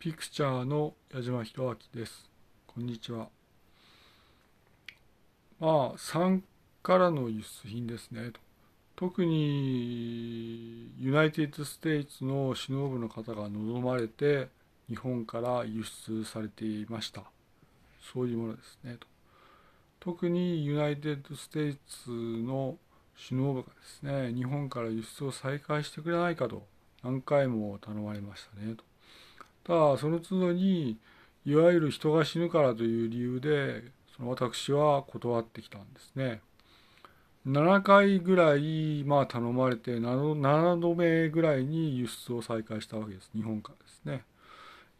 ピクチャーの矢島博明です。こんにちは。まあ、産からの輸出品ですね。特に United States の首脳部の方が望まれて日本から輸出されていました。そういうものですね。と特に United States の首脳部がですね、日本から輸出を再開してくれないかと何回も頼まれましたね。とただその都度にいわゆる人が死ぬからという理由でその私は断ってきたんですね。7回ぐらい、まあ、頼まれて 7, 7度目ぐらいに輸出を再開したわけです日本からですね。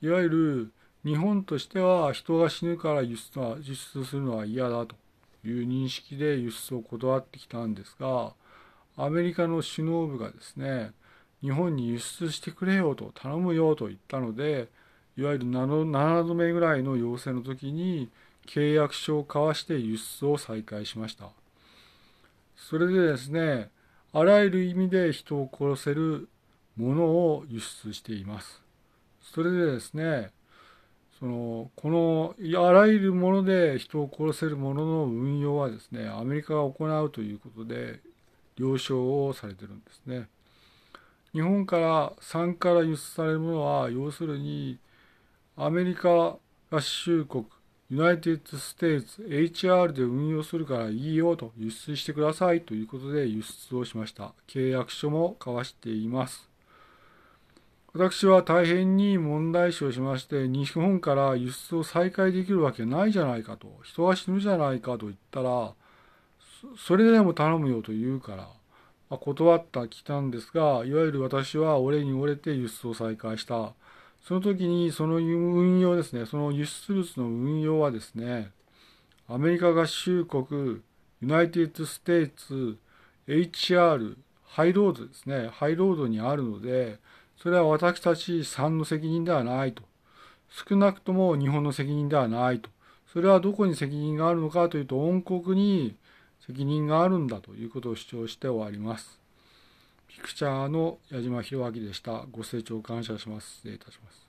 いわゆる日本としては人が死ぬから輸出は輸出するのは嫌だという認識で輸出を断ってきたんですがアメリカの首脳部がですね日本に輸出してくれよと頼むよと言ったのでいわゆる 7, 度目ぐらいの要請の時に契約書を交わして輸出を再開しましたそれでですねあらゆる意味で人を殺せるものを輸出していますそれでですねそのこのあらゆるもので人を殺せるものの運用はですねアメリカが行うということで了承をされてるんですね。日本から産から輸出されるものは要するにアメリカ合衆国 United States HR で運用するからいいよと輸出してくださいということで輸出をしました。契約書も交わしています。私は大変に問題視をしまして日本から輸出を再開できるわけないじゃないかと人が死ぬじゃないかと言ったらそれでも頼むよと言うから、断ってきたんですがいわゆる私は折れに折れて輸出を再開した。その時にその運用ですねその輸出物の運用はですねアメリカ合衆国ユナイテッド・ステイツ HR ハイロードですね High Road にあるのでそれは私たち3の責任ではないと。少なくとも日本の責任ではないと。それはどこに責任があるのかというと恩国に責任があるんだということを主張して終わります。ピクチャーの矢島博明でした。ご清聴感謝します。失礼いたします。